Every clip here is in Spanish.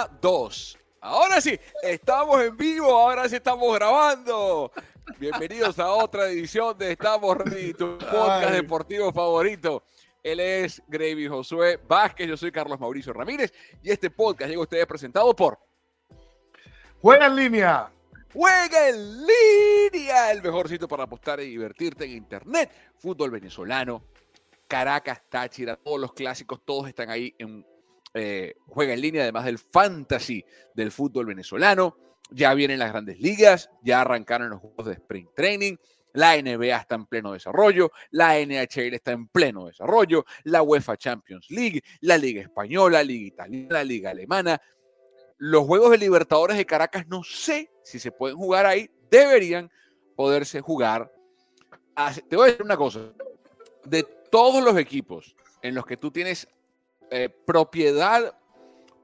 Una, dos. Ahora sí, estamos en vivo, ahora sí estamos grabando. Bienvenidos a otra edición de Estamos Ready, tu podcast deportivo favorito. Él es Gravy Josué Vázquez, yo soy Carlos Mauricio Ramírez y este podcast llega a ustedes presentado por Juega en línea. Juega en línea, el mejor sitio para apostar y divertirte en internet. Fútbol venezolano, Caracas, Táchira, todos los clásicos, todos están ahí en eh, Juega en línea, además del fantasy del fútbol venezolano. Ya vienen las grandes ligas, ya arrancaron los juegos de sprint training. La NBA está en pleno desarrollo, la NHL está en pleno desarrollo, la UEFA Champions League, la Liga Española, la Liga Italiana, la Liga Alemana. Los Juegos de Libertadores de Caracas no sé si se pueden jugar ahí, deberían poderse jugar. Te voy a decir una cosa, de todos los equipos en los que tú tienes eh, propiedad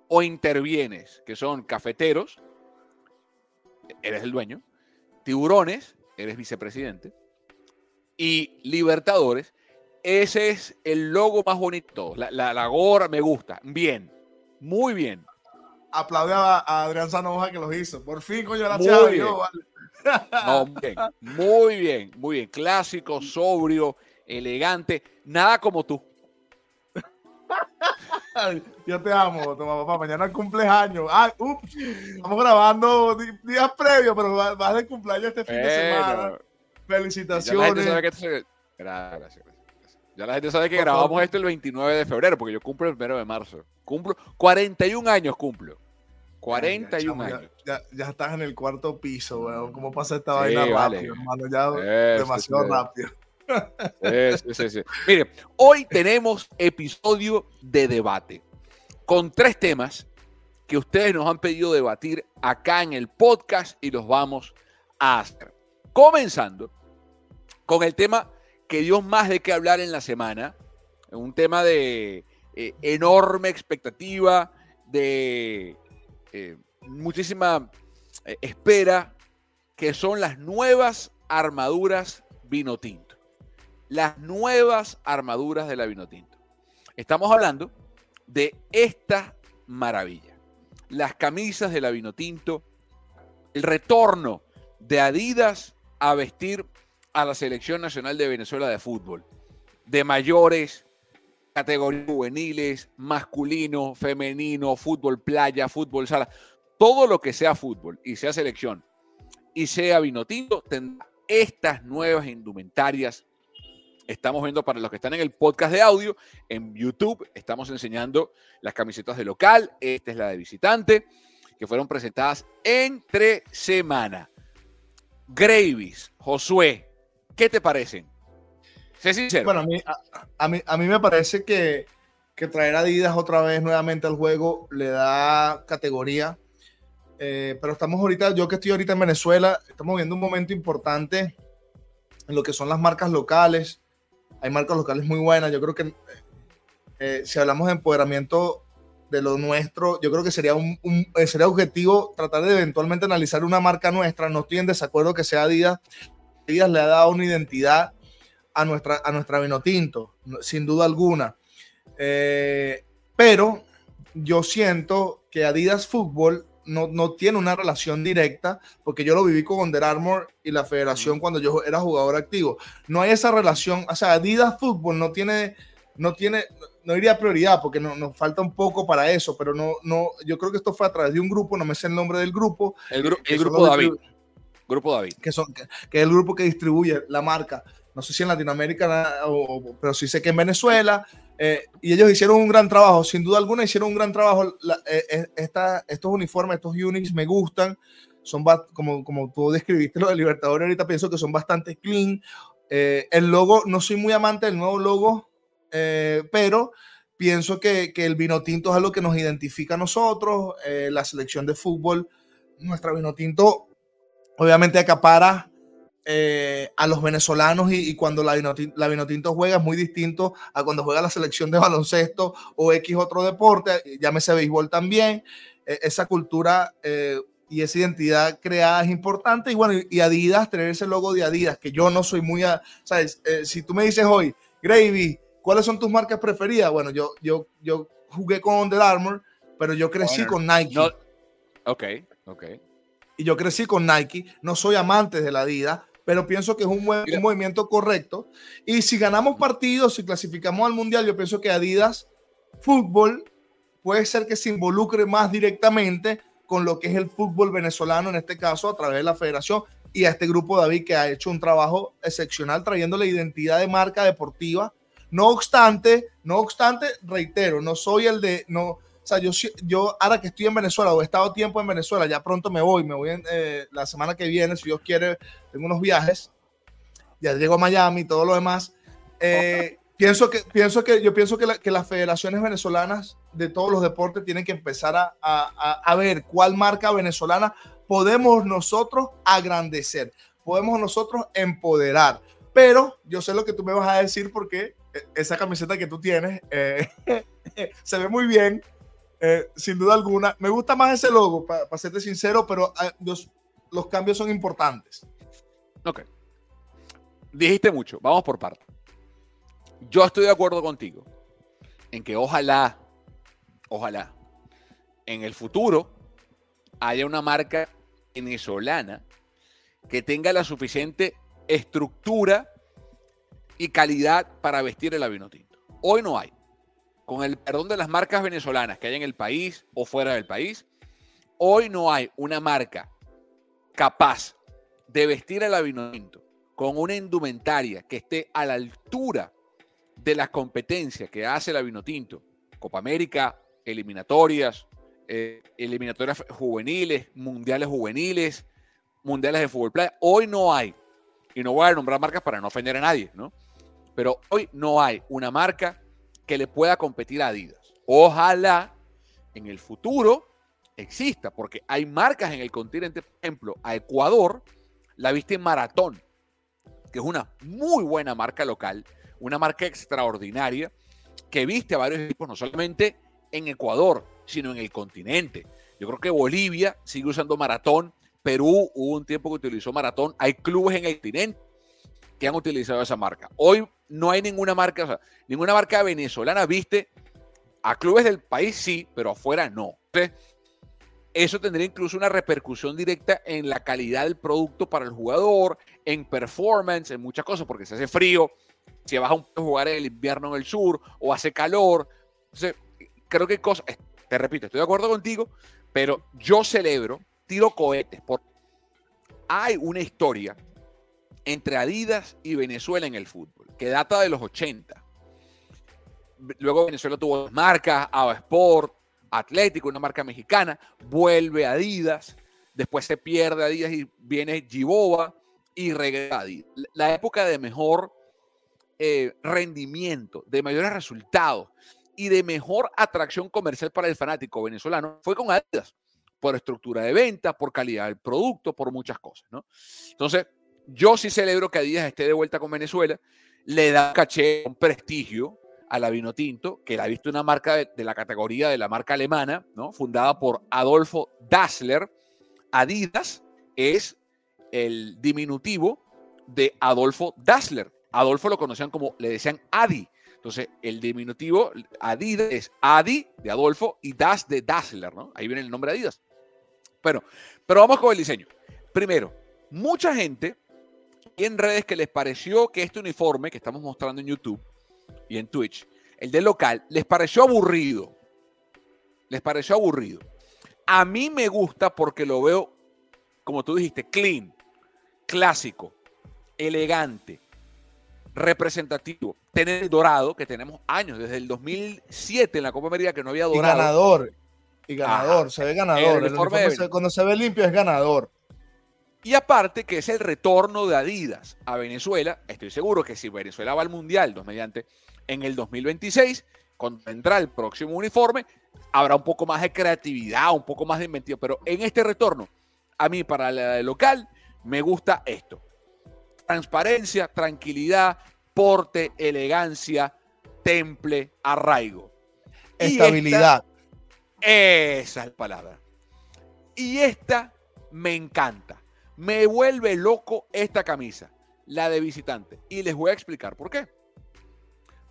o intervienes, que son cafeteros, eres el dueño, tiburones, eres vicepresidente, y libertadores, ese es el logo más bonito. La, la, gorra me gusta. Bien, muy bien. Aplaude a, Adrián Sanoja que lo hizo. Por fin, coño, la muy bien. muy bien, muy bien, muy bien. Clásico, sobrio, elegante. Nada como tú. Yo te amo, toma papá. Mañana cumpleaños. Ah, ups, estamos grabando días previos, pero vas de cumpleaños este fin de semana. Felicitaciones. Ya la gente sabe que, gracias, Ya la gente sabe que grabamos esto el 29 de febrero, porque yo cumplo el 1 de marzo. Cumplo 41 años cumplo. 41 años. Ya, ya, estás en el cuarto piso, weón. ¿Cómo pasa esta vaina rápido, hermano? Ya demasiado rápido. Mire, hoy tenemos episodio de debate con tres temas que ustedes nos han pedido debatir acá en el podcast y los vamos a hacer. Comenzando con el tema que dio más de qué hablar en la semana, un tema de eh, enorme expectativa, de eh, muchísima eh, espera, que son las nuevas armaduras Vinotinto las nuevas armaduras de la Vinotinto. Estamos hablando de esta maravilla. Las camisas de la Vinotinto, el retorno de Adidas a vestir a la Selección Nacional de Venezuela de Fútbol, de mayores, categorías juveniles, masculino, femenino, fútbol playa, fútbol sala, todo lo que sea fútbol y sea selección y sea Vinotinto tendrá estas nuevas indumentarias Estamos viendo para los que están en el podcast de audio, en YouTube estamos enseñando las camisetas de local, esta es la de visitante, que fueron presentadas entre semana. Gravis, Josué, ¿qué te parecen? Sé sincero. Bueno, a mí, a, mí, me parece que, que, traer Adidas otra vez nuevamente al juego le da categoría. Eh, pero estamos ahorita, yo que estoy ahorita en Venezuela, estamos viendo un momento importante en lo que son las marcas locales hay marcas locales muy buenas. Yo creo que eh, si hablamos de empoderamiento de lo nuestro, yo creo que sería un, eh, sería objetivo tratar de eventualmente analizar una marca nuestra. No estoy en desacuerdo que sea Adidas. Adidas le ha dado una identidad a nuestra, a nuestra Vinotinto, sin duda alguna. Eh, pero yo siento que Adidas Fútbol no, tiene una relación directa, porque yo lo viví con Under Armour y la federación cuando yo era jugador activo. No hay esa relación, o sea, Adidas Fútbol no tiene, no tiene, no diría prioridad, porque no, nos falta un poco para eso, pero no, no, yo creo que esto fue a través de un grupo, no me sé el nombre del grupo. El, grupo David. Grupo David. Que, son, que, es el grupo que distribuye la marca. No sé si en Latinoamérica, pero sí sé que en Venezuela eh, y ellos hicieron un gran trabajo, sin duda alguna hicieron un gran trabajo. Eh, eh, estos uniformes, estos units me gustan, son como, como tú describiste lo de Libertadores, ahorita pienso que son bastante clean. el logo, no soy muy amante del nuevo logo, pero pienso que, que, el vino tinto es algo que nos identifica a nosotros, la selección de fútbol, nuestra vino tinto obviamente acapara eh, a los venezolanos y, cuando la Vinotinto, juega es muy distinto a cuando juega la selección de baloncesto o X otro deporte, llámese béisbol también. E, esa cultura eh, y esa identidad creada es importante. Y bueno, y Adidas, tener ese logo de Adidas, que yo no soy muy, a, ¿sabes? Eh, si tú me dices hoy, Gravy, ¿cuáles son tus marcas preferidas? Bueno, yo, yo, yo jugué con Under Armour pero yo crecí con Nike. ok, ok. Y yo crecí con Nike. No soy amante de la Adidas, pero pienso que es un, un movimiento correcto. Y si ganamos partidos, si clasificamos al Mundial, yo pienso que Adidas Fútbol puede ser que se involucre más directamente con lo que es el fútbol venezolano, en este caso a través de la federación y a este grupo David que ha hecho un trabajo excepcional trayéndole identidad de marca deportiva. No obstante, no obstante, reitero, no soy el de, no, sea, yo, yo ahora que estoy en Venezuela o he estado tiempo en Venezuela, ya pronto me voy, me voy eh, la semana que viene, si Dios quiere, tengo unos viajes, ya llego a Miami y todo lo demás. Eh, pienso que, pienso que, yo pienso que, que, las federaciones venezolanas de todos los deportes tienen que empezar a, a, a, ver cuál marca venezolana podemos nosotros agrandecer, podemos nosotros empoderar. Pero yo sé lo que tú me vas a decir porque esa camiseta que tú tienes eh, se ve muy bien, eh, sin duda alguna. Me gusta más ese logo, para serte sincero, pero eh, los, los cambios son importantes. Ok. Dijiste mucho, vamos por parte. Yo estoy de acuerdo contigo en que ojalá, ojalá, en el futuro haya una marca venezolana que tenga la suficiente estructura y calidad para vestir el vino tinto. Hoy no hay. Con el perdón de las marcas venezolanas que hay en el país o fuera del país, hoy no hay una marca capaz de vestir el vino tinto con una indumentaria que esté a la altura de las competencias que hace el vino tinto, Copa América, eliminatorias, eh, eliminatorias juveniles, mundiales juveniles, mundiales de fútbol playa. Hoy no hay, y no voy a nombrar marcas para no ofender a nadie, ¿no? Pero hoy no hay una marca que le pueda competir a Adidas. Ojalá en el futuro exista, porque hay marcas en el continente, por ejemplo, a Ecuador, la viste Maratón, que es una muy buena marca local, una marca extraordinaria, que viste a varios equipos, no solamente en Ecuador, sino en el continente. Yo creo que Bolivia sigue usando maratón. Perú hubo un tiempo que utilizó maratón. Hay clubes en el continente que han utilizado esa marca. Hoy no hay ninguna marca, o sea, ninguna marca venezolana viste a clubes del país sí, pero afuera no. Eso tendría incluso una repercusión directa en la calidad del producto para el jugador, en performance, en muchas cosas, porque se hace frío, si vas a jugar en el invierno en el sur o hace calor. Entonces, creo que cosas, te repito, estoy de acuerdo contigo, pero yo celebro, tiro cohetes, porque hay una historia entre Adidas y Venezuela en el fútbol, que data de los 80. Luego Venezuela tuvo marcas, Ava Sport, Atlético, una marca mexicana, vuelve Adidas, después se pierde Adidas y viene Giboba y regresa Adidas. La época de mejor eh, rendimiento, de mayores resultados y de mejor atracción comercial para el fanático venezolano fue con Adidas, por estructura de venta, por calidad del producto, por muchas cosas, ¿no? Entonces, yo sí celebro que Adidas esté de vuelta con Venezuela, le da un caché, un prestigio a la vino tinto, que la ha visto una marca de, la categoría de la marca alemana, ¿no? Fundada por Adolfo Dassler. Adidas es el diminutivo de Adolfo Dassler. Adolfo lo conocían como, le decían Adi. Entonces, el diminutivo Adidas es Adi de Adolfo y Das de Dassler, ¿no? Ahí viene el nombre Adidas. Bueno, pero vamos con el diseño. Primero, mucha gente en redes que les pareció que este uniforme que estamos mostrando en YouTube y en Twitch, el de local, les pareció aburrido. Les pareció aburrido. A mí me gusta porque lo veo, como tú dijiste, clean, clásico, elegante, representativo. Tener el dorado, que tenemos años, desde el 2007 en la Copa América que no había dorado. Y ganador. Y ganador, se ve ganador. El el se, cuando se ve limpio es ganador. Y aparte que es el retorno de Adidas a Venezuela. Estoy seguro que si Venezuela va al Mundial, dos mediante, en el 2026, cuando vendrá el próximo uniforme, habrá un poco más de creatividad, un poco más de inventiva. Pero en este retorno, a mí para la local, me gusta esto transparencia, tranquilidad, porte, elegancia, temple, arraigo. Estabilidad. esa es la palabra. Y esta me encanta. Me vuelve loco esta camisa, la de visitante. Y les voy a explicar por qué.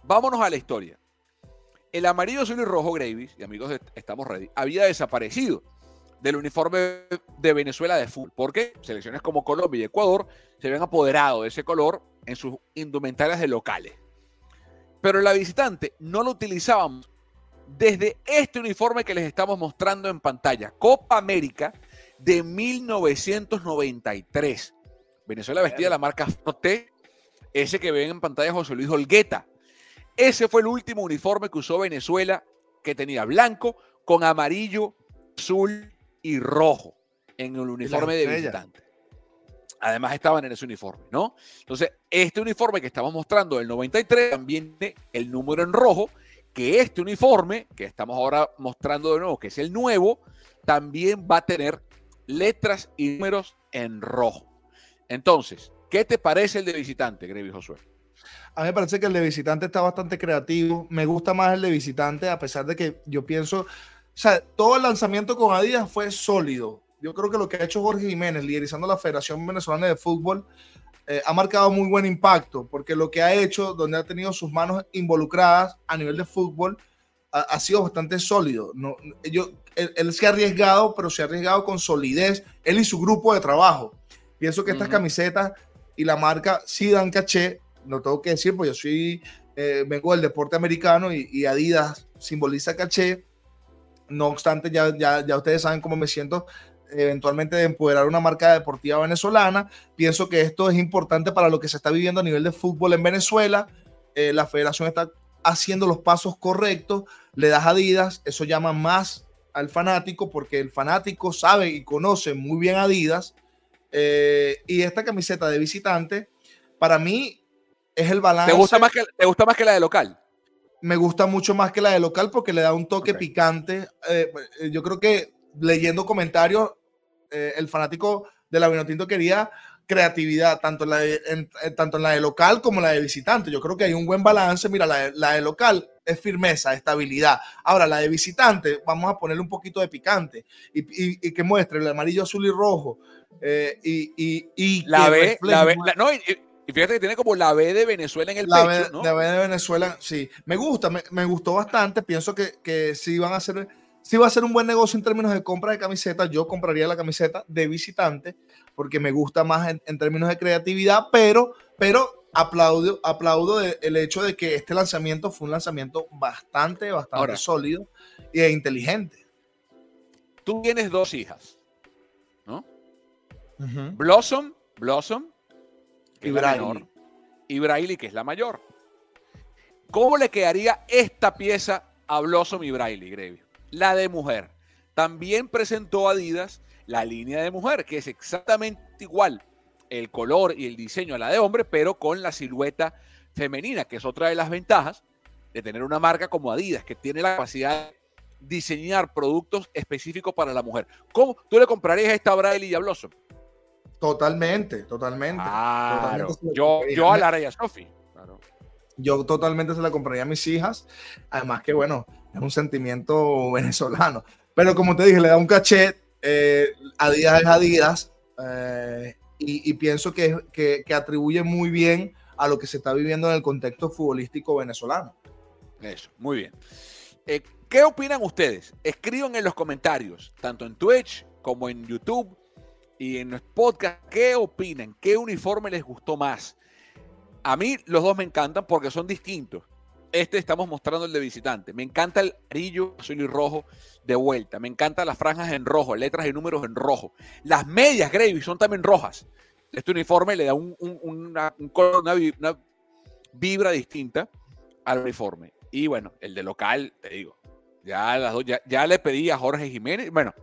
Vámonos a la historia. El amarillo, azul y rojo, Gravis, y amigos, estamos ready, había desaparecido del uniforme de Venezuela de fútbol, porque selecciones como Colombia y Ecuador se habían apoderado de ese color en sus indumentarias de locales. Pero la visitante no lo utilizábamos desde este uniforme que les estamos mostrando en pantalla, Copa América de 1993. Venezuela vestía la marca Forte, ese que ven en pantalla José Luis Olgueta. Ese fue el último uniforme que usó Venezuela, que tenía blanco con amarillo, azul y rojo en el uniforme de visitante. Además estaban en ese uniforme, ¿no? Entonces, este uniforme que estamos mostrando del 93 también tiene el número en rojo, que este uniforme que estamos ahora mostrando de nuevo, que es el nuevo, también va a tener letras y números en rojo. Entonces, ¿qué te parece el de visitante, Grevi Josué? A mí me parece que el de visitante está bastante creativo. Me gusta más el de visitante, a pesar de que yo pienso o sea, todo el lanzamiento con Adidas fue sólido. Yo creo que lo que ha hecho Jorge Jiménez, liderizando la Federación Venezolana de Fútbol, eh, ha marcado muy buen impacto, porque lo que ha hecho, donde ha tenido sus manos involucradas a nivel de fútbol, ha, sido bastante sólido. No, yo, él, se ha arriesgado, pero se ha arriesgado con solidez, él y su grupo de trabajo. Pienso que estas camisetas y la marca sí dan caché, no tengo que decir, pues yo soy, eh, vengo del deporte americano y, y Adidas simboliza caché no obstante, ya, ya, ya ustedes saben cómo me siento eventualmente de empoderar una marca deportiva venezolana. Pienso que esto es importante para lo que se está viviendo a nivel de fútbol en Venezuela. Eh, la federación está haciendo los pasos correctos, le das Adidas, eso llama más al fanático porque el fanático sabe y conoce muy bien Adidas. Eh, y esta camiseta de visitante, para mí, es el balance. ¿Te gusta más que, te gusta más que la de local? me gusta mucho más que la de local porque le da un toque picante. Eh, eh, yo creo que leyendo comentarios, eh, el fanático de la Vinotinto quería creatividad, tanto en, la de, tanto en la de local como en la de visitante. Yo creo que hay un buen balance. Mira, la de, local es firmeza, estabilidad. Ahora, la de visitante, vamos a ponerle un poquito de picante y, que muestre el amarillo, azul y rojo. y, la, ve, la, no, y fíjate que tiene como la B de Venezuela en el la pecho, ¿no? La B de Venezuela, sí. Me gusta, me, gustó bastante. Pienso que, que sí van a ser, sí va a ser un buen negocio en términos de compra de camisetas. Yo compraría la camiseta de visitante porque me gusta más en, términos de creatividad, pero, pero aplaudo, aplaudo el hecho de que este lanzamiento fue un lanzamiento bastante, bastante sólido e inteligente. Tú tienes dos hijas, ¿no? Blossom, Blossom y Braille. y Braille, que es la mayor. ¿Cómo le quedaría esta pieza a Blossom y Braille, Grevio? La de mujer. También presentó Adidas la línea de mujer, que es exactamente igual el color y el diseño a la de hombre, pero con la silueta femenina, que es otra de las ventajas de tener una marca como Adidas, que tiene la capacidad de diseñar productos específicos para la mujer. ¿Cómo tú le comprarías esta a Braille y a Blossom? Totalmente, totalmente. yo, yo a Lara y a Sofi. Yo totalmente se la compraría a mis hijas. Además que, bueno, es un sentimiento venezolano. Pero como te dije, le da un cachet. Eh, Adidas es Adidas. Eh, y, pienso que, que, atribuye muy bien a lo que se está viviendo en el contexto futbolístico venezolano. Eso, muy bien. Eh, ¿Qué opinan ustedes? Escriban en los comentarios, tanto en Twitch como en YouTube y en nuestro podcast, ¿qué opinan? ¿Qué uniforme les gustó más? A mí los dos me encantan porque son distintos. Este estamos mostrando el de visitante. Me encanta el amarillo, azul y rojo de vuelta. Me encantan las franjas en rojo, letras y números en rojo. Las medias Gravy son también rojas. Este uniforme le da un, una, una, vibra distinta al uniforme. Y bueno, el de local, te digo, ya, las dos, ya le pedí a Jorge Jiménez, bueno,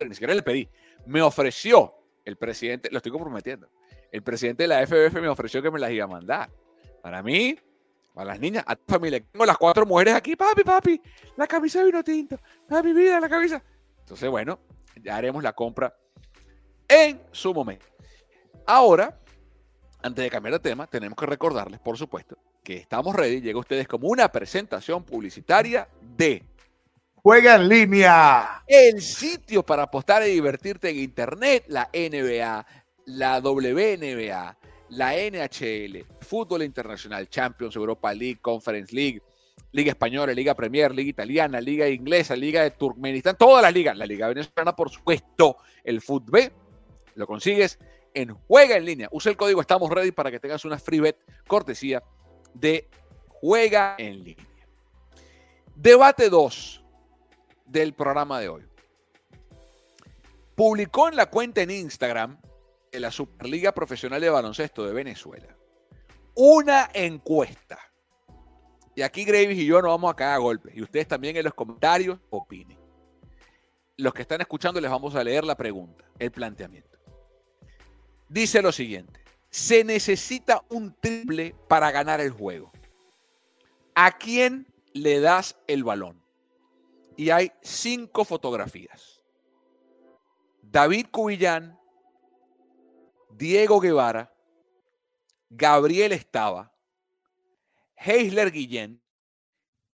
ni siquiera le pedí, me ofreció el presidente, lo estoy comprometiendo, el presidente de la FBF me ofreció que me las iba a mandar. Para mí, para las niñas, a tu familia. Tengo las cuatro mujeres aquí, papi, papi, la camisa de vino tinto, mi vida, la camisa. Entonces, bueno, ya haremos la compra en su momento. Ahora, antes de cambiar de tema, tenemos que recordarles, por supuesto, que estamos ready. Llega a ustedes como una presentación publicitaria de Juega en línea. El sitio para apostar y divertirte en Internet, la NBA, la WNBA, la NHL, Fútbol Internacional, Champions, Europa League, Conference League, Liga Española, Liga Premier, Liga Italiana, Liga Inglesa, Liga de Turkmenistán, todas las ligas. La Liga Venezolana, por supuesto, el fútbol lo consigues en Juega en línea. Usa el código Estamos Ready para que tengas una free bet cortesía de Juega en línea. Debate 2 del programa de hoy. Publicó en la cuenta en Instagram de la Superliga Profesional de Baloncesto de Venezuela una encuesta. Y aquí Gravis y yo no vamos a caer a golpes. Y ustedes también en los comentarios opinen. Los que están escuchando les vamos a leer la pregunta, el planteamiento. Dice lo siguiente. Se necesita un triple para ganar el juego. ¿A quién le das el balón? Y hay cinco fotografías. David Cubillán, Diego Guevara, Gabriel Estaba, Heisler Guillén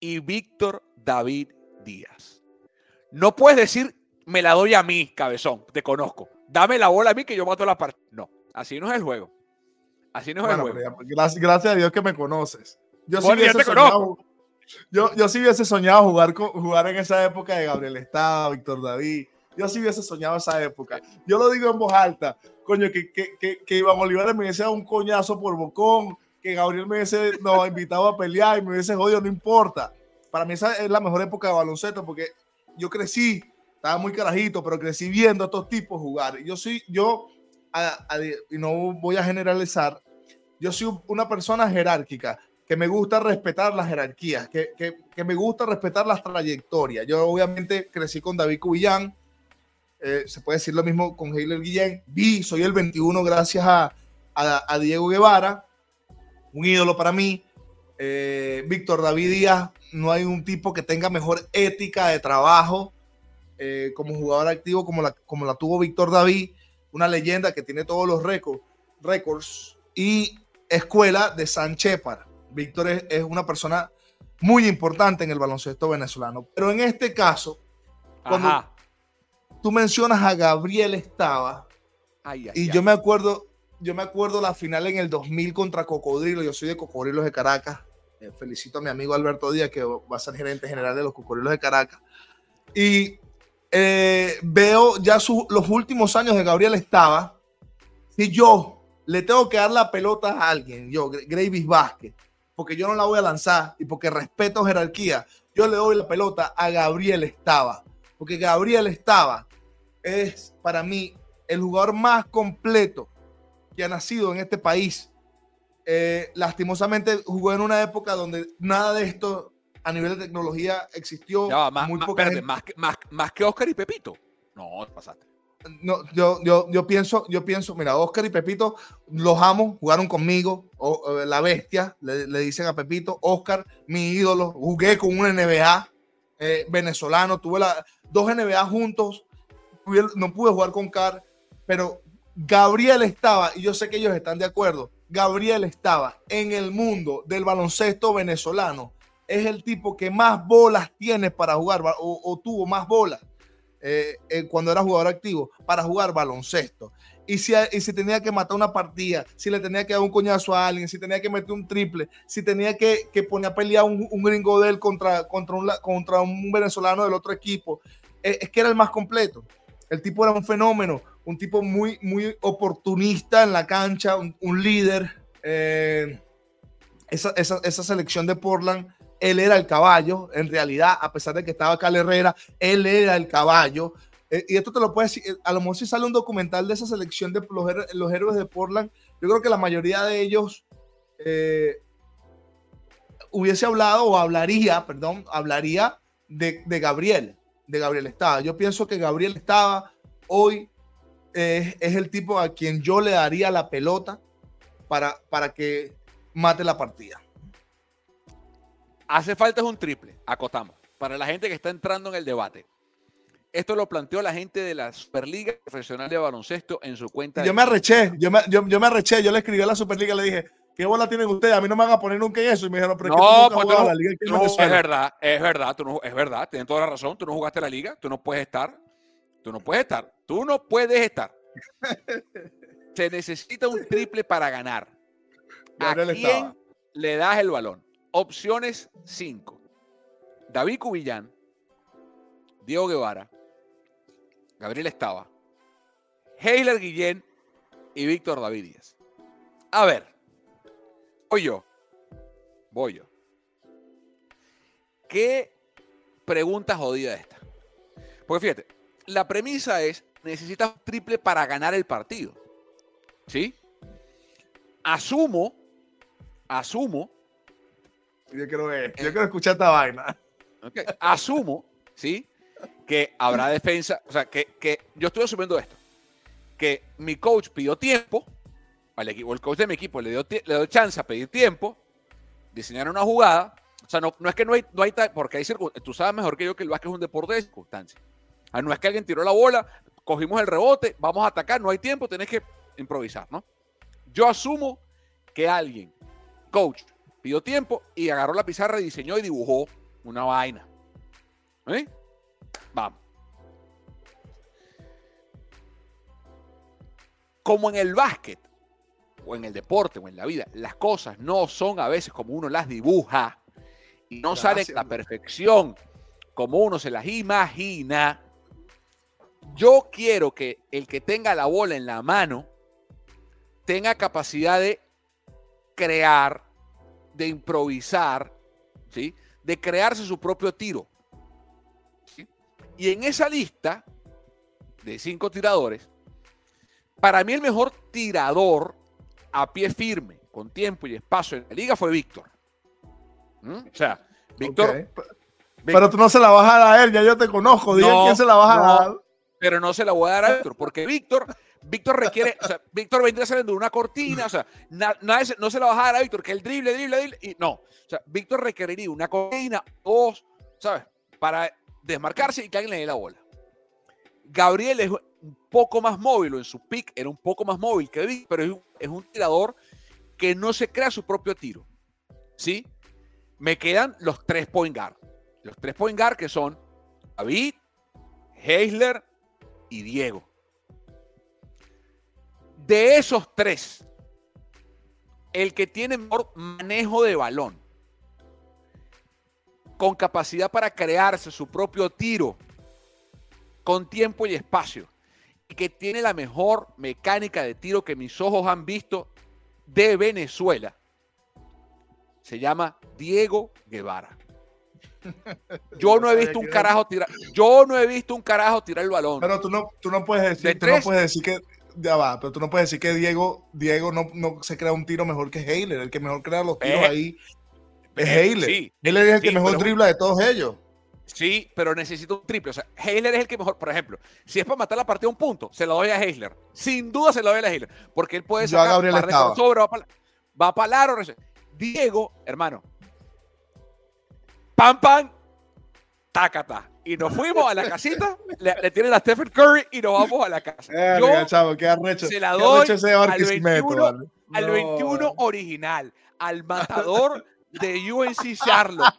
y Víctor David Díaz. No puedes decir, me la doy a mí, cabezón, te conozco. Dame la bola a mí que yo mato la partida. No, así no es el juego. Así no es el juego. Gracias, a Dios que me conoces. Yo sí, hubiese soñado, yo, yo sí hubiese soñado jugar, jugar en esa época de Gabriel Estaba, Víctor David. Yo sí hubiese soñado esa época. Yo lo digo en voz alta. Coño, que, que, que, que Iván Olivares me hubiese dado un coñazo por bocón, que Gabriel me hubiese invitado a pelear y me hubiese jodido, no importa. Para mí esa es la mejor época de baloncesto porque yo crecí, estaba muy carajito, pero crecí viendo a estos tipos jugar. Yo soy, yo, y no voy a generalizar, yo soy una persona jerárquica que me gusta respetar las jerarquías, que, que, que me gusta respetar las trayectorias. Yo obviamente crecí con David Cubillán, eh, se puede decir lo mismo con Heiler Guillén. Vi, soy el 21 gracias a, a, Diego Guevara, un ídolo para mí. Eh, Víctor David Díaz, no hay un tipo que tenga mejor ética de trabajo eh, como jugador activo como la, como la tuvo Víctor David, una leyenda que tiene todos los récords, y escuela de San Chepar. Víctor es, es, una persona muy importante en el baloncesto venezolano, pero en este caso, cuando, tú mencionas a Gabriel Estaba. y yo me acuerdo, yo me acuerdo la final en el 2000 contra Cocodrilo. Yo soy de Cocodrilos de Caracas. Eh, felicito a mi amigo Alberto Díaz, que va a ser gerente general de los Cocodrilos de Caracas. Y eh, veo ya los últimos años de Gabriel Estaba. Si yo le tengo que dar la pelota a alguien, yo, Gravis Vázquez, porque yo no la voy a lanzar y porque respeto jerarquía, yo le doy la pelota a Gabriel Estaba. Porque Gabriel Estaba es para mí el jugador más completo que ha nacido en este país. Eh, lastimosamente jugó en una época donde nada de esto a nivel de tecnología existió. más, muy más, más, que Oscar y Pepito. No, pasaste. No, yo, yo, yo, pienso, yo pienso, mira, Oscar y Pepito los amo, jugaron conmigo, o, la bestia, le, le, dicen a Pepito, Oscar, mi ídolo, jugué con un NBA eh, venezolano, tuve la, dos NBA juntos, no pude jugar con Car, pero Gabriel estaba, y yo sé que ellos están de acuerdo, Gabriel estaba en el mundo del baloncesto venezolano. Es el tipo que más bolas tiene para jugar o, tuvo más bolas eh, eh, cuando era jugador activo para jugar baloncesto. Y si, y si, tenía que matar una partida, si le tenía que dar un coñazo a alguien, si tenía que meter un triple, si tenía que, que poner a pelear un, gringo de él contra, contra, un, contra un venezolano del otro equipo, es, es que era el más completo. El tipo era un fenómeno, un tipo muy, muy oportunista en la cancha, un, líder. Eh, esa, esa, esa, selección de Portland, él era el caballo, en realidad, a pesar de que estaba Cal Herrera, él era el caballo. Eh, y esto te lo puedes decir, a lo mejor si sale un documental de esa selección de los, los héroes de Portland, yo creo que la mayoría de ellos eh, hubiese hablado o hablaría, perdón, hablaría de, de Gabriel de Gabriel Estaba. Yo pienso que Gabriel Estaba hoy es, el tipo a quien yo le daría la pelota para, para que mate la partida. Hace falta es un triple, acotamos, para la gente que está entrando en el debate. Esto lo planteó la gente de la Superliga Profesional de Baloncesto en su cuenta. Yo me arreché, yo me, yo, me arreché, yo le escribí a la Superliga y le dije, ¿qué bola tienen ustedes? A mí no me van a poner nunca en eso. Y me dijeron, pero no, pues la liga es verdad, es verdad, tú no, es verdad, tienen toda la razón. Tú no jugaste la liga, tú no puedes estar. Tú no puedes estar. Tú no puedes estar. Se necesita un triple para ganar. ¿A quién le das el balón? Opciones 5. David Cubillán, Diego Guevara, Gabriel Estaba, Heiler Guillén y Víctor David Díaz. A ver, voy yo. Voy yo. ¿Qué pregunta jodida esta? Porque fíjate, la premisa es, necesitas triple para ganar el partido. ¿Sí? Asumo, asumo. Yo quiero ver, yo quiero escuchar esta vaina. Okay, asumo, ¿sí? Que habrá defensa, o sea, que, que yo estoy asumiendo esto, que mi coach pidió tiempo, al equipo, el coach de mi equipo le dio, le dio chance a pedir tiempo, diseñar una jugada, o sea, no, no es que no hay, no hay, porque hay tú sabes mejor que yo que el básquet es un deporte de circunstancias. Ah, no es que alguien tiró la bola, cogimos el rebote, vamos a atacar, no hay tiempo, tenés que improvisar, ¿no? Yo asumo que alguien, coach, pidió tiempo y agarró la pizarra diseñó y dibujó una vaina. ¿Eh? Vamos. Como en el básquet, o en el deporte, o en la vida, las cosas no son a veces como uno las dibuja y no salen a la perfección como uno se las imagina. Yo quiero que el que tenga la bola en la mano tenga capacidad de crear, de improvisar, ¿sí? de crearse su propio tiro. Y en esa lista de cinco tiradores, para mí el mejor tirador a pie firme, con tiempo y espacio en la liga fue Víctor. ¿Mm? O sea, Víctor, Pero tú no se la vas a dar a él, ya yo te conozco. Dile quién se la vas a dar. Pero no se la voy a dar a Víctor, porque Víctor, Víctor requiere, o sea, Víctor vendría saliendo de una cortina, o sea, no se la vas a dar a Víctor, que el drible, drible, drible, y no. O sea, Víctor requeriría una cortina, dos, ¿sabes? Para desmarcarse y que alguien le dé la bola. Gabriel es un poco más móvil, o en su pick era un poco más móvil que Víctor, pero es un, es un tirador que no se crea su propio tiro. ¿Sí? Me quedan los tres point guard. Los tres point guard que son David, Heisler y Diego. De esos tres, el que tiene mejor manejo de balón, con capacidad para crearse su propio tiro, con tiempo y espacio, y que tiene la mejor mecánica de tiro que mis ojos han visto de Venezuela, se llama Diego Guevara. Yo no he visto un carajo tirar. Yo no he visto un carajo tirar el balón. Pero tú no, tú no puedes decir, tú no puedes decir que ya va, pero tú no puedes decir que Diego, Diego no, no se crea un tiro mejor que Heiler, el que mejor crea los tiros eh, ahí es eh, Heiler. Sí, es el que mejor dribla de todos ellos. Sí, pero necesito un triple. O sea, Heiler es el que mejor, por ejemplo, si es para matar la partida a un punto, se lo doy a Heiler. Sin duda se lo doy a Heiler, porque él puede sacar Gabriel sobre, va para va pa Diego, hermano, pam, pam, tácata. Y nos fuimos a la casita, le, tienen a Stephen Curry y nos vamos a la casa. Eh, Yo chavo, qué arrecho, se la doy al 21, al 21 original, al matador de UNC Charlotte.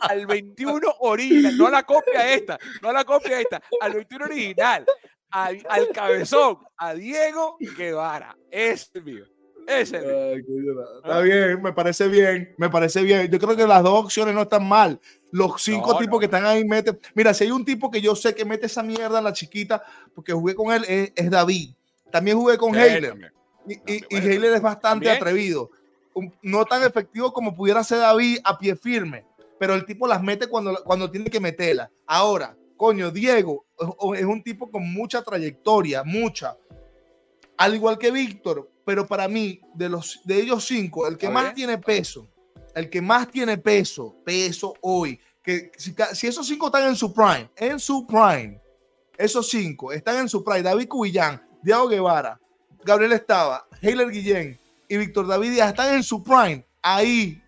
Al 21 original, no a la copia esta, no a la copia esta, al 21 original, al, al cabezón, a Diego Guevara. Es el mío. Está bien, me parece bien, me parece bien. Yo creo que las dos opciones no están mal. Los cinco tipos que están ahí meten. Mira, si hay un tipo que yo sé que mete esa mierda en la chiquita, porque jugué con él, es, David. También jugué con Heiler. Y, y, Heiler es bastante atrevido. No tan efectivo como pudiera ser David a pie firme, pero el tipo las mete cuando, cuando tiene que meterlas. Ahora, coño, Diego es un tipo con mucha trayectoria, mucha. Al igual que Víctor, pero para mí, de, los, de ellos cinco, el que más tiene peso, el que más tiene peso, peso hoy, que si, esos cinco están en su prime, en su prime, esos cinco están en su prime, David Cubillán, Diego Guevara, Gabriel Estaba, Heiler Guillén y Víctor David Díaz están en su prime, ahí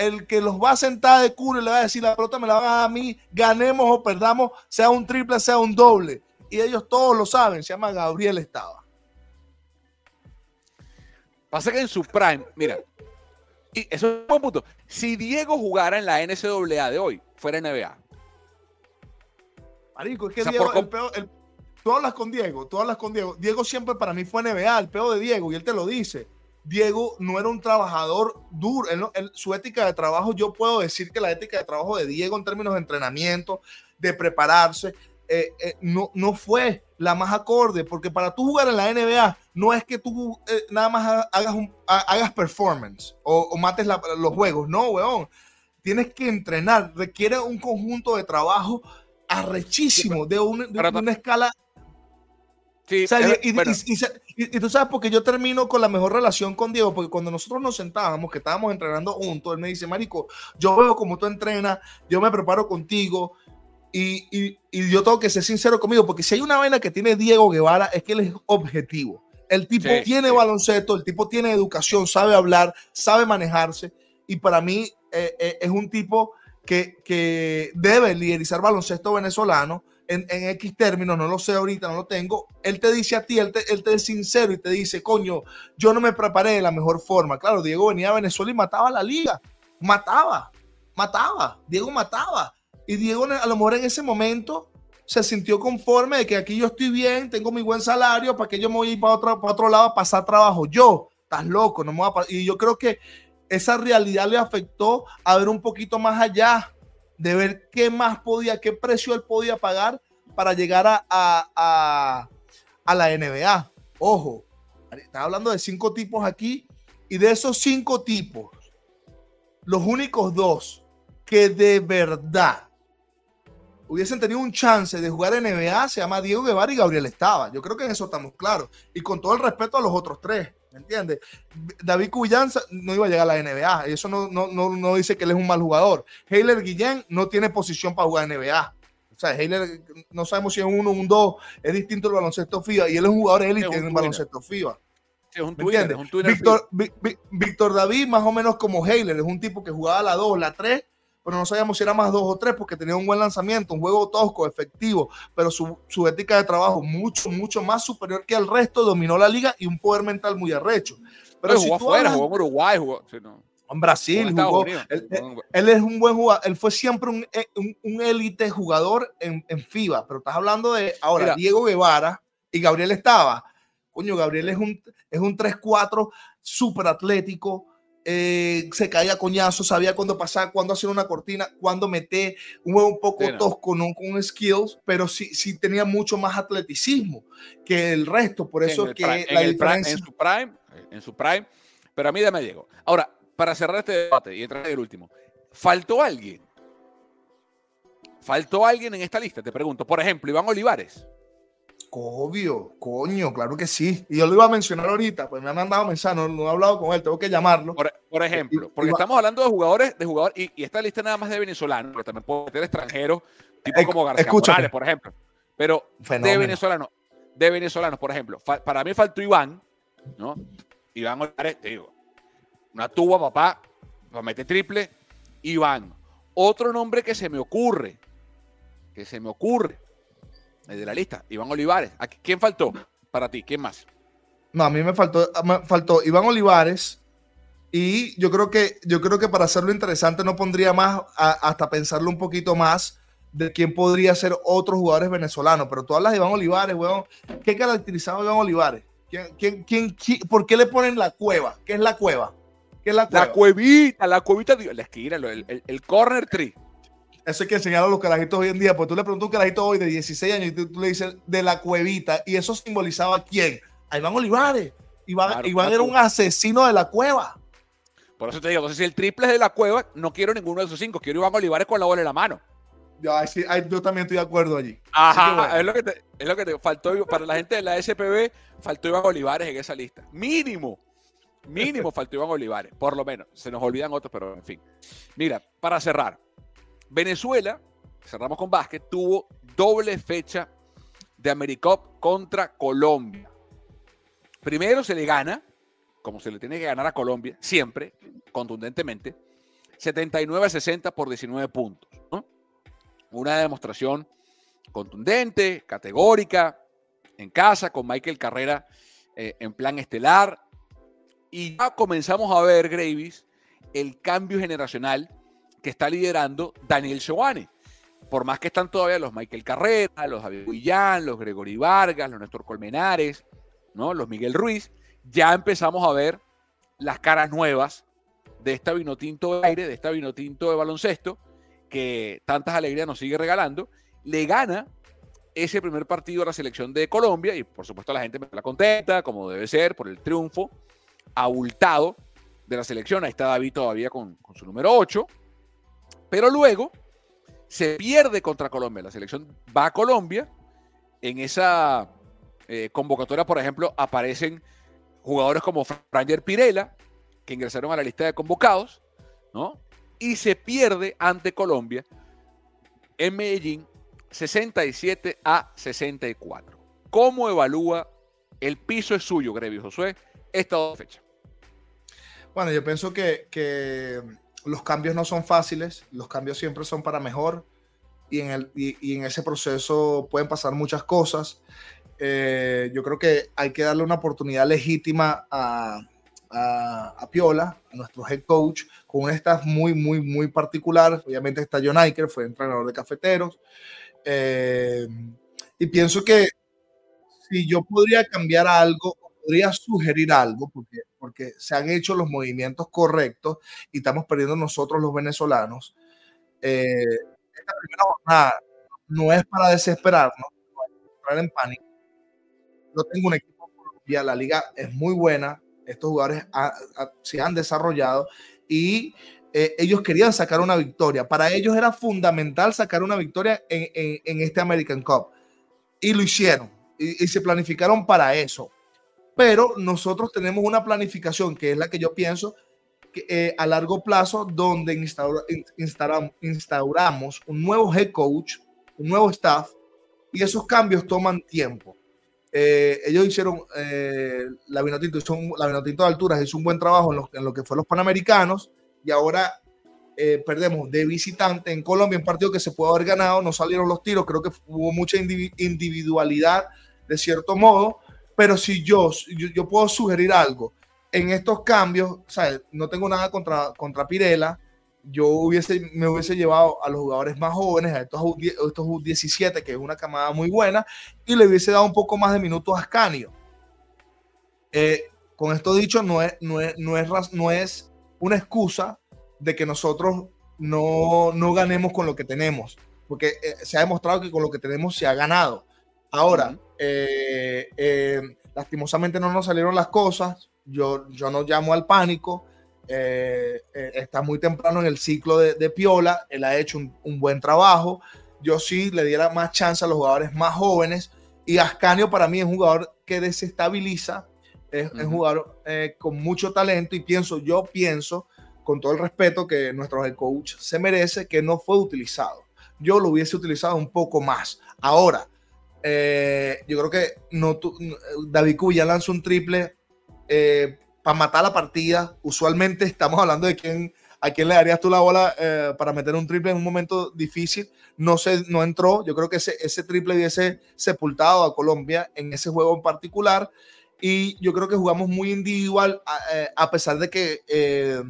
el que los va a sentar de culo y le va a decir la pelota me la va a, a mí, ganemos o perdamos, sea un triple, sea un doble. Y ellos todos lo saben, se llama Gabriel Estaba. Pasa que en su prime, mira, y eso es un buen punto. Si Diego jugara en la NCAA de hoy, fuera NBA. Marico, es que Diego, el peor, tú hablas con Diego, tú hablas con Diego. Diego siempre para mí fue NBA, el peor de Diego, y él te lo dice. Diego no era un trabajador duro. su ética de trabajo, yo puedo decir que la ética de trabajo de Diego en términos de entrenamiento, de prepararse, eh, eh, no, no fue la más acorde, porque para tú jugar en la NBA no es que tú eh, nada más hagas, un, hagas performance o, mates los juegos, no, weón. Tienes que entrenar, requiere un conjunto de trabajo arrechísimo, de, una escala Sí, y, tú sabes porque yo termino con la mejor relación con Diego, porque cuando nosotros nos sentábamos, que estábamos entrenando juntos, él me dice, Marico, yo veo como tú entrenas, yo me preparo contigo, y, yo tengo que ser sincero conmigo, porque si hay una vaina que tiene Diego Guevara, es que él es objetivo. El tipo tiene baloncesto, el tipo tiene educación, sabe hablar, sabe manejarse, y para mí eh, eh, es un tipo que, que debe liderizar baloncesto venezolano en, X términos, no lo sé ahorita, no lo tengo, él te dice a ti, él te, él te es sincero y te dice, coño, yo no me preparé de la mejor forma. Claro, Diego venía a Venezuela y mataba la liga, mataba, mataba, Diego mataba. Y Diego a lo mejor en ese momento se sintió conforme de que aquí yo estoy bien, tengo mi buen salario, para que yo me voy a ir para otro, para otro lado a pasar trabajo. Yo, estás loco, no me voy a Y yo creo que esa realidad le afectó a ver un poquito más allá de ver qué más podía, qué precio él podía pagar para llegar a, a, a, la NBA. Ojo, está hablando de cinco tipos aquí y de esos cinco tipos, los únicos dos que de verdad hubiesen tenido un chance de jugar en NBA se llama Diego Guevara y Gabriel Estaba. Yo creo que en eso estamos claros. Y con todo el respeto a los otros tres. ¿Me entiendes? David Cubillanza no iba a llegar a la NBA. Y eso no, no, no, dice que él es un mal jugador. Heiler Guillén no tiene posición para jugar NBA. O sea, Heiler no sabemos si es uno o un dos. Es distinto el baloncesto FIBA. Y él es un jugador élite en el baloncesto FIBA. es un Twitter, Víctor, Víctor David, más o menos como Heiler, es un tipo que jugaba la 2, la 3 pero no sabíamos si era más dos o tres porque tenía un buen lanzamiento, un juego tosco, efectivo, pero su, su, ética de trabajo mucho, mucho más superior que el resto, dominó la liga y un poder mental muy arrecho. Pero, si jugó afuera, jugó en Uruguay, jugó... En Brasil, jugó, él, es un buen jugador, él fue siempre un, eh, un, élite jugador en, en, FIBA, pero estás hablando de ahora Diego Guevara y Gabriel estaba. Coño, Gabriel es un, es un 3-4 súper atlético, eh, se caía coñazo, sabía cuándo pasar, cuándo hacer una cortina, cuándo meter, un juego un poco tosco, no con skills, pero sí, sí tenía mucho más atleticismo que el resto, por eso que la diferencia... en su prime, en su prime, pero a mí ya me llegó. Ahora, para cerrar este debate y entrar en el último, ¿faltó alguien? ¿Faltó alguien en esta lista? Te pregunto. Por ejemplo, Iván Olivares. Obvio, coño, claro que sí. Y yo lo iba a mencionar ahorita, pues me han mandado mensaje, no, he hablado con él, tengo que llamarlo. Por, ejemplo, porque estamos hablando de jugadores, de jugadores, y, esta lista nada más de venezolanos, pero también puede ser extranjeros, tipo como García Morales, por ejemplo. Pero de venezolanos, de venezolanos, por ejemplo, para mí faltó Iván, ¿no? Iván Olivares, te digo, una tuba, papá, para meter triple, Iván. Otro nombre que se me ocurre, que se me ocurre, de la lista, Iván Olivares. ¿Quién faltó para ti? ¿Quién más? No, a mí me faltó, me faltó Iván Olivares. Y yo creo que, yo creo que para hacerlo interesante no pondría más hasta pensarlo un poquito más de quién podría ser otros jugadores venezolanos. Pero tú hablas de Iván Olivares, weón. ¿Qué caracterizaba a Iván Olivares? ¿Quién, quién, por qué le ponen la cueva? ¿Qué es la cueva? ¿Qué es la cueva? La cuevita, la cuevita, la esquina, el, el, el corner tree. Eso hay que enseñar a los carajitos hoy en día, porque tú le preguntas a un carajito hoy de 16 años y tú, le dices de la cuevita, y eso simbolizaba a quién? A Iván Olivares. Iván, era un asesino de la cueva. Por eso te digo, entonces si el triple es de la cueva, no quiero ninguno de esos cinco, quiero Iván Olivares con la bola en la mano. Yo, yo también estoy de acuerdo allí. Ajá, es, lo que te, es lo que te faltó, para la gente de la SPB, faltó Iván Olivares en esa lista. Mínimo, mínimo faltó Iván Olivares, por lo menos. Se nos olvidan otros, pero en fin. Mira, para cerrar, Venezuela, cerramos con básquet, tuvo doble fecha de AmeriCup contra Colombia. Primero se le gana, como se le tiene que ganar a Colombia, siempre, contundentemente, 79 a 60 por 19 puntos. Una demostración contundente, categórica, en casa, con Michael Carrera eh, en plan estelar. Y ya comenzamos a ver, Gravis, el cambio generacional que está liderando Daniel Giovanni. Por más que están todavía los Michael Carrera, los Javier Guillán, los Gregory Vargas, los Néstor Colmenares, ¿no? los Miguel Ruiz, ya empezamos a ver las caras nuevas de esta vino tinto de aire, de esta vino tinto de baloncesto, que tantas alegrías nos sigue regalando, le gana ese primer partido a la selección de Colombia y por supuesto la gente me la contenta, como debe ser, por el triunfo abultado de la selección. Ahí está David todavía con, con su número 8. Pero luego se pierde contra Colombia. La selección va a Colombia. En esa eh, convocatoria, por ejemplo, aparecen jugadores como Franger Pirela, que ingresaron a la lista de convocados, ¿no? Y se pierde ante Colombia en Medellín 67 a 64. ¿Cómo evalúa el piso es suyo, Grevi Josué, esta fecha? Bueno, yo pienso que, los cambios no son fáciles, los cambios siempre son para mejor y en, el, y, en ese proceso pueden pasar muchas cosas. Eh, yo creo que hay que darle una oportunidad legítima a, a, Piola, a nuestro head coach, con un staff muy, muy, muy particular. Obviamente está John Iker, fue entrenador de cafeteros. Eh, y pienso que si yo podría cambiar algo, podría sugerir algo, porque, porque se han hecho los movimientos correctos y estamos perdiendo nosotros los venezolanos. Eh, esta primera jornada no es para desesperarnos, no es para entrar en pánico. Yo tengo un equipo en Colombia, la liga es muy buena, estos jugadores se han desarrollado y eh, ellos querían sacar una victoria. Para ellos era fundamental sacar una victoria en, en, en este American Cup. Y lo hicieron. Y, se planificaron para eso. Pero nosotros tenemos una planificación que es la que yo pienso que, eh, a largo plazo, donde instaura, instauramos, instauramos un nuevo head coach, un nuevo staff, y esos cambios toman tiempo. Eh, ellos hicieron, eh, la Vinotinto, hizo un, la Vinotinto de Alturas hizo un buen trabajo en lo, en lo que fue los Panamericanos, y ahora eh, perdemos de visitante en Colombia, un partido que se puede haber ganado, no salieron los tiros, creo que hubo mucha individualidad de cierto modo, pero si yo, yo, yo puedo sugerir algo, en estos cambios, ¿sabes? no tengo nada contra, contra Pirela, yo hubiese, me hubiese llevado a los jugadores más jóvenes, a estos, estos 17, que es una camada muy buena, y le hubiese dado un poco más de minutos a Ascanio. Eh, con esto dicho, no es, no es, no es, no es una excusa de que nosotros no, no ganemos con lo que tenemos, porque eh, se ha demostrado que con lo que tenemos se ha ganado. Ahora, uh -huh. Eh, eh, lastimosamente no nos salieron las cosas, yo, yo no llamo al pánico, eh, eh, está muy temprano en el ciclo de, de Piola, él ha hecho un, un, buen trabajo, yo sí le diera más chance a los jugadores más jóvenes, y Ascanio para mí es un jugador que desestabiliza. Es, uh -huh. es un jugador eh, con mucho talento. Y pienso, yo pienso, con todo el respeto que nuestro head coach se merece, que no fue utilizado. Yo lo hubiese utilizado un poco más. Ahora, eh, yo creo que no, tu, David Cuya lanzó un triple eh, para matar la partida. Usualmente estamos hablando de quién, a quién le darías tú la bola eh, para meter un triple en un momento difícil. No, se, no entró. Yo creo que ese, ese triple hubiese sepultado a Colombia en ese juego en particular y yo creo que jugamos muy individual a, eh, a pesar de que eh,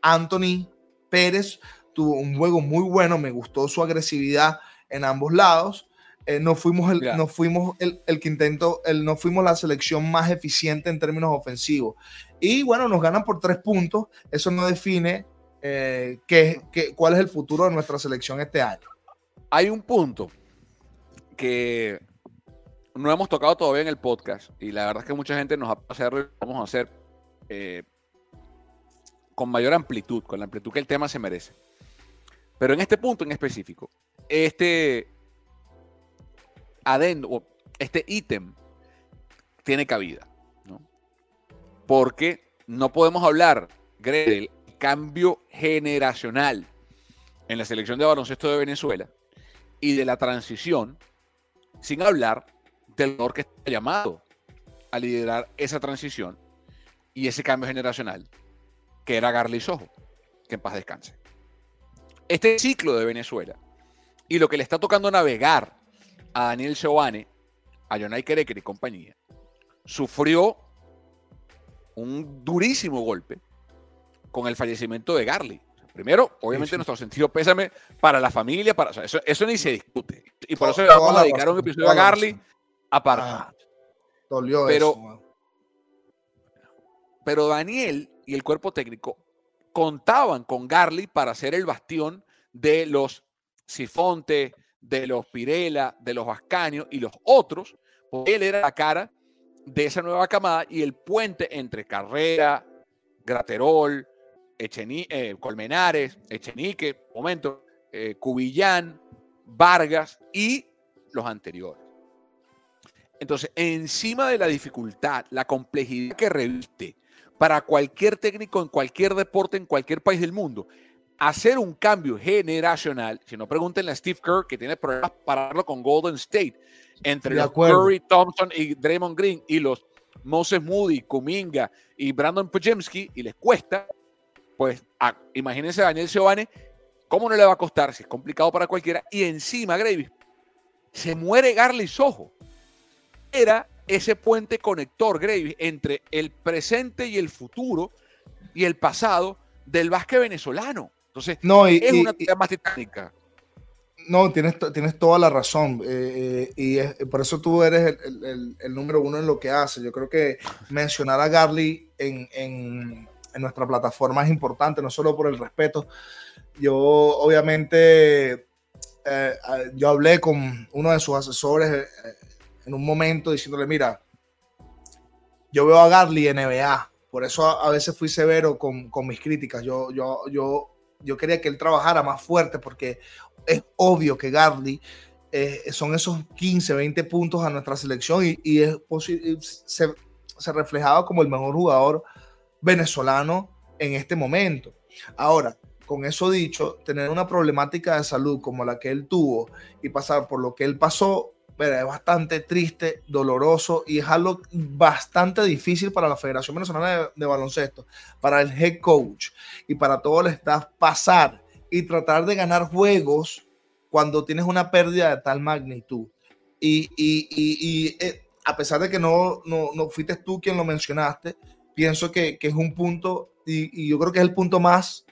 Anthony Pérez tuvo un juego muy bueno, me gustó su agresividad en ambos lados. Eh, no fuimos, el, yeah. no fuimos el, el, que intentó, el, no fuimos la selección más eficiente en términos ofensivos. Y bueno, nos ganan por tres puntos. Eso no define eh, qué, qué, cuál es el futuro de nuestra selección este año. Hay un punto que no hemos tocado todavía en el podcast y la verdad es que mucha gente nos va a hacer, vamos a hacer eh, con mayor amplitud, con la amplitud que el tema se merece. Pero en este punto en específico, este adendo, este ítem tiene cabida, ¿no? Porque no podemos hablar del cambio generacional en la selección de baloncesto de Venezuela y de la transición sin hablar del honor que está llamado a liderar esa transición y ese cambio generacional, que era Garly Sojo, que en paz descanse. Este ciclo de Venezuela y lo que le está tocando navegar a Daniel Seoane, a Jonay Kereker y compañía, sufrió un durísimo golpe con el fallecimiento de Garly. Primero, obviamente, sí, sí. nuestro sentido pésame para la familia, para, o sea, eso, eso, ni se discute. Y por eso le vamos a dedicar un episodio a Garly aparte. Ah, dolió pero, eso. Pero Daniel y el cuerpo técnico contaban con Garly para ser el bastión de los Sifonte, de los Pirela, de los Vascaños y los otros, porque él era la cara de esa nueva camada y el puente entre Carrera, Graterol, eh, Colmenares, Echenique, momento, eh, Cubillán, Vargas y los anteriores. Entonces, encima de la dificultad, la complejidad que reviste para cualquier técnico en cualquier deporte, en cualquier país del mundo, hacer un cambio generacional, si no pregúntenle a Steve Kerr, que tiene problemas para hablarlo con Golden State, entre los Curry, Thompson y Draymond Green y los Moses Moody, Kuminga y Brandon Pojemski, y les cuesta, pues imagínense a Daniel Giovanni, ¿cómo no le va a costar? Si es complicado para cualquiera. Y encima, Gravis, se muere Garly Sojo. Era ese puente conector, Gravis, entre el presente y el futuro y el pasado del básquet venezolano. Entonces, no, es una actividad más titánica. No, tienes, tienes toda la razón. Eh, eh, y por eso tú eres el, número uno en lo que haces. Yo creo que mencionar a Garly en, nuestra plataforma es importante, no solo por el respeto. Yo, obviamente, eh, yo hablé con uno de sus asesores en un momento diciéndole, mira, yo veo a Garly NBA. Por eso a, veces fui severo con, con, mis críticas. Yo, yo, yo, yo quería que él trabajara más fuerte porque es obvio que Garly eh, son esos 15, 20 puntos a nuestra selección y, es se, se reflejaba como el mejor jugador venezolano en este momento. Ahora, con eso dicho, tener una problemática de salud como la que él tuvo y pasar por lo que él pasó, es bastante triste, doloroso y es algo bastante difícil para la Federación Venezolana de, Baloncesto, para el head coach y para todo el staff pasar y tratar de ganar juegos cuando tienes una pérdida de tal magnitud. Y, y, eh, a pesar de que no, no, no, fuiste tú quien lo mencionaste, pienso que, que es un punto, y, yo creo que es el punto más,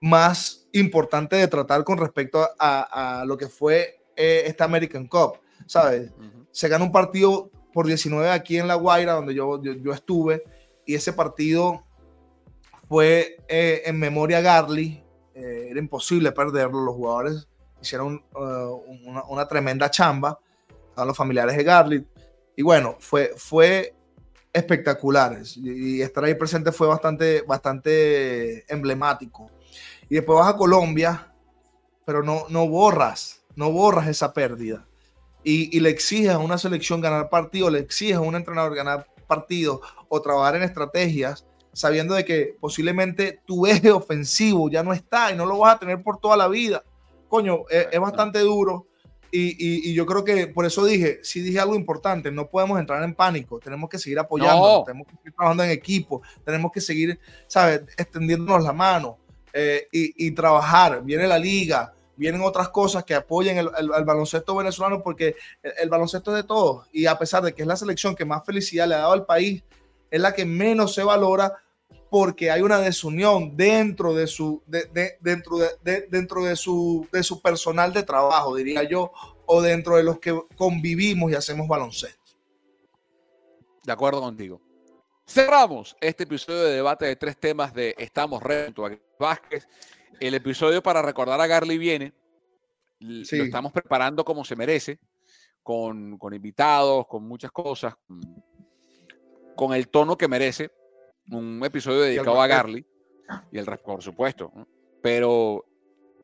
más importante de tratar con respecto a, a lo que fue eh, esta American Cup, ¿sabes? Se ganó un partido por 19 aquí en La Guaira, donde yo, yo, estuve, y ese partido fue eh, en memoria Garly, eh, era imposible perderlo. Los jugadores hicieron uh, una, tremenda chamba a los familiares de Garlit. Y bueno, fue, fue espectacular. Y, estar ahí presente fue bastante, bastante emblemático. Y después vas a Colombia, pero no, no borras, no borras esa pérdida. Y, y le exiges a una selección ganar partido, le exiges a un entrenador ganar partido o trabajar en estrategias sabiendo de que posiblemente tu eje ofensivo ya no está y no lo vas a tener por toda la vida. Coño, es, bastante duro. Y, yo creo que por eso dije, si dije algo importante, no podemos entrar en pánico, tenemos que seguir apoyando, tenemos que seguir trabajando en equipo, tenemos que seguir, ¿sabes?, extendiéndonos la mano eh, y, trabajar. Viene la liga, vienen otras cosas que apoyen el, baloncesto venezolano porque el, baloncesto es de todos. Y a pesar de que es la selección que más felicidad le ha dado al país, es la que menos se valora porque hay una desunión dentro de su, dentro de, dentro de su, de su personal de trabajo, diría yo, o dentro de los que convivimos y hacemos baloncesto. De acuerdo contigo. Cerramos este episodio de debate de tres temas de Estamos Reto Vázquez. El episodio para recordar a Garly viene. Lo estamos preparando como se merece, con, con invitados, con muchas cosas, con el tono que merece un episodio dedicado a Garly y el por supuesto. Pero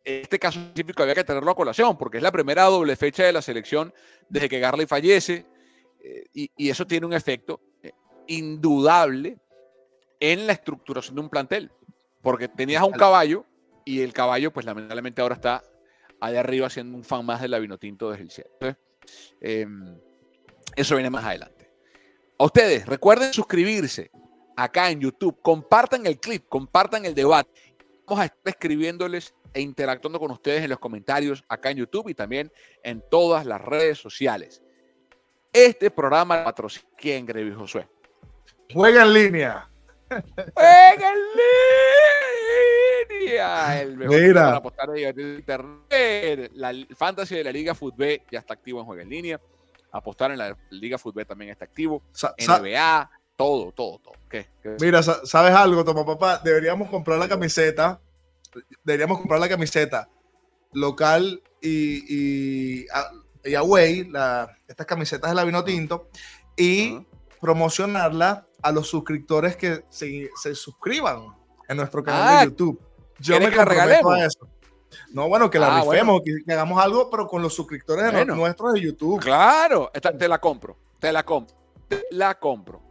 este caso específico había que tenerlo a colación porque es la primera doble fecha de la selección desde que Garly fallece eh, y, eso tiene un efecto eh, indudable en la estructuración de un plantel. Porque tenías a un caballo y el caballo, pues lamentablemente ahora está allá arriba siendo un fan más de la Vinotinto desde el cielo. Em, eso viene más adelante. A ustedes, recuerden suscribirse acá en YouTube. Compartan el clip, compartan el debate. Vamos a estar escribiéndoles e interactuando con ustedes en los comentarios acá en YouTube y también en todas las redes sociales. Este programa patrocina quién, Grevi Josué. Juega en línea. En línea. El mejor Mira. para apostar en internet. La fantasy de la Liga Fútbol ya está activo en Juega en línea. Apostar en la Liga Fútbol también está activo. NBA, todo, todo, todo. ¿Qué? ¿Qué? Mira, sa- ¿sabes algo, toma papá? Deberíamos comprar la camiseta. Deberíamos comprar la camiseta local y, y, y away, la- estas camisetas de la vino tinto, y Ajá. promocionarla a los suscriptores que se, se suscriban en nuestro canal Ah, de YouTube. Yo ¿quieres me comprometo a eso. No, bueno, que la Ah, rifemos, que, que hagamos algo, pero con los suscriptores de nuestros de YouTube. Claro, te la compro, te la compro, te la compro.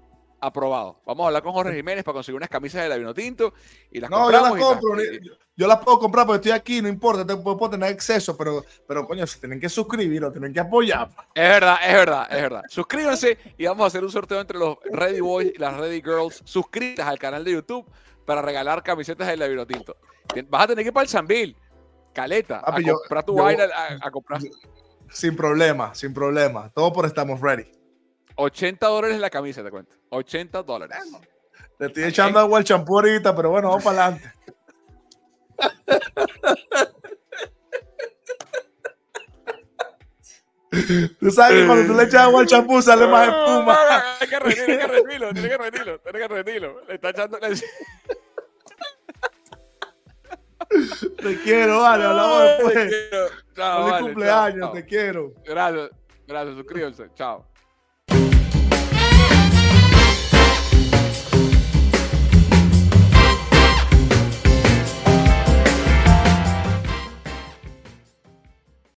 Aprobado. Vamos a hablar con Jorge Jiménez para conseguir unas camisas de la vino tinto y las No, yo las compro. Y- Yo las puedo comprar porque estoy aquí, no importa, puedo, tener acceso, pero, pero coño, se tienen que suscribir o tienen que apoyar. Es verdad, es verdad, es verdad. Suscríbanse y vamos a hacer un sorteo entre los Ready Boys y las Ready Girls suscritas al canal de YouTube para regalar camisetas de la Vinotinto. Vas a tener que ir para el Sambil, Caleta, a Papi, yo- tu yo- vaina, a, a comprar Sin problema, sin problema. Todo por estamos ready. 80 dólares la camisa, te cuento. 80 dólares. Le estoy echando agua al champú ahorita, pero bueno, vamos para adelante. Tú sabes que cuando tú le echas agua al champú sale más espuma. Hay que rendirlo, hay que rendirlo, tiene que rendirlo, tiene que rendirlo. Le está echando. le- Te quiero, vale, hablamos después. te quiero. Chao, Feliz vale, cumpleaños, chao, te quiero. chao. Gracias, gracias, suscríbanse. Chao.